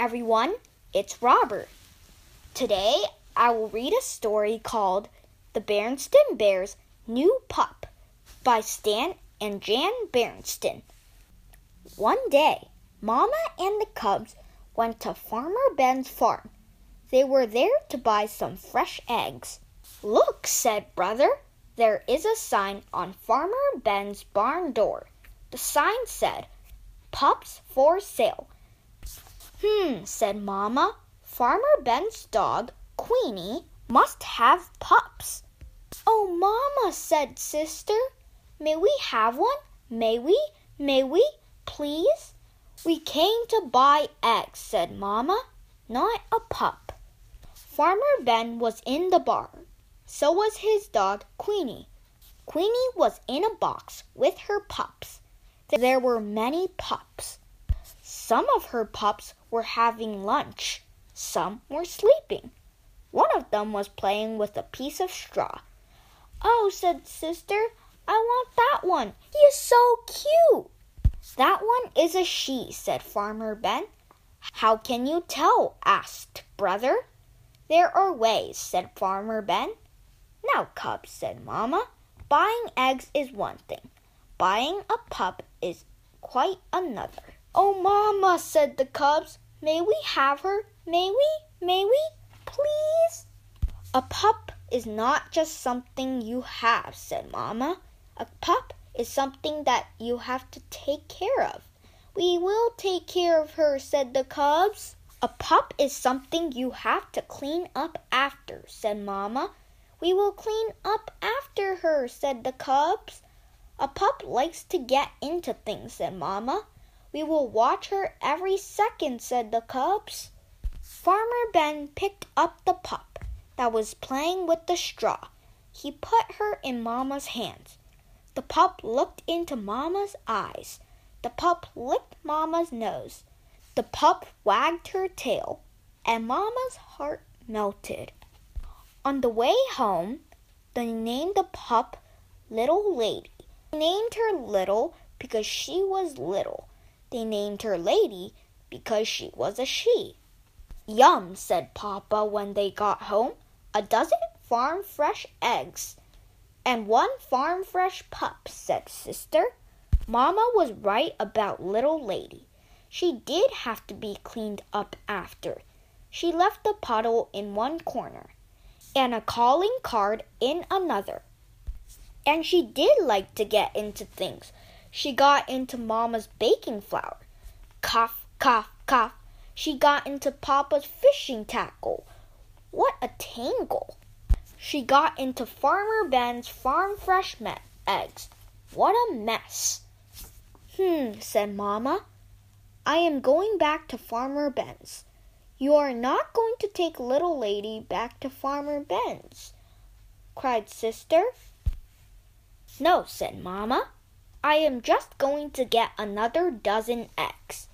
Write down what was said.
everyone. It's Robert. Today I will read a story called The Berenstain Bears' New Pup by Stan and Jan Berenstain. One day, Mama and the cubs went to Farmer Ben's farm. They were there to buy some fresh eggs. Look, said Brother, there is a sign on Farmer Ben's barn door. The sign said, Pups for sale. Hmm, said Mamma. Farmer Ben's dog, Queenie, must have pups. Oh, Mamma, said Sister, may we have one? May we? May we? Please? We came to buy eggs, said Mamma, not a pup. Farmer Ben was in the barn. So was his dog, Queenie. Queenie was in a box with her pups. There were many pups. Some of her pups were having lunch. Some were sleeping. One of them was playing with a piece of straw. Oh, said Sister, I want that one. He is so cute. That one is a she, said Farmer Ben. How can you tell? asked Brother. There are ways, said Farmer Ben. Now, cubs, said Mamma, buying eggs is one thing. Buying a pup is quite another. Oh, Mamma, said the cubs, may we have her? May we? May we? Please? A pup is not just something you have, said Mamma. A pup is something that you have to take care of. We will take care of her, said the cubs. A pup is something you have to clean up after, said Mamma. We will clean up after her, said the cubs. A pup likes to get into things, said Mamma. We will watch her every second, said the cubs. Farmer Ben picked up the pup that was playing with the straw. He put her in Mamma's hands. The pup looked into Mamma's eyes. The pup licked Mamma's nose. The pup wagged her tail, and Mamma's heart melted. On the way home, they named the pup Little Lady. They named her Little because she was little. They named her Lady because she was a she. Yum, said Papa when they got home. A dozen farm fresh eggs. And one farm fresh pup, said Sister. Mamma was right about Little Lady. She did have to be cleaned up after. She left the puddle in one corner and a calling card in another. And she did like to get into things. She got into Mama's baking flour. Cough, cough, cough. She got into Papa's fishing tackle. What a tangle! She got into Farmer Ben's farm fresh eggs. What a mess! Hmm, said Mamma. I am going back to Farmer Ben's. You are not going to take little lady back to Farmer Ben's, cried Sister. No, said Mamma. I am just going to get another dozen eggs.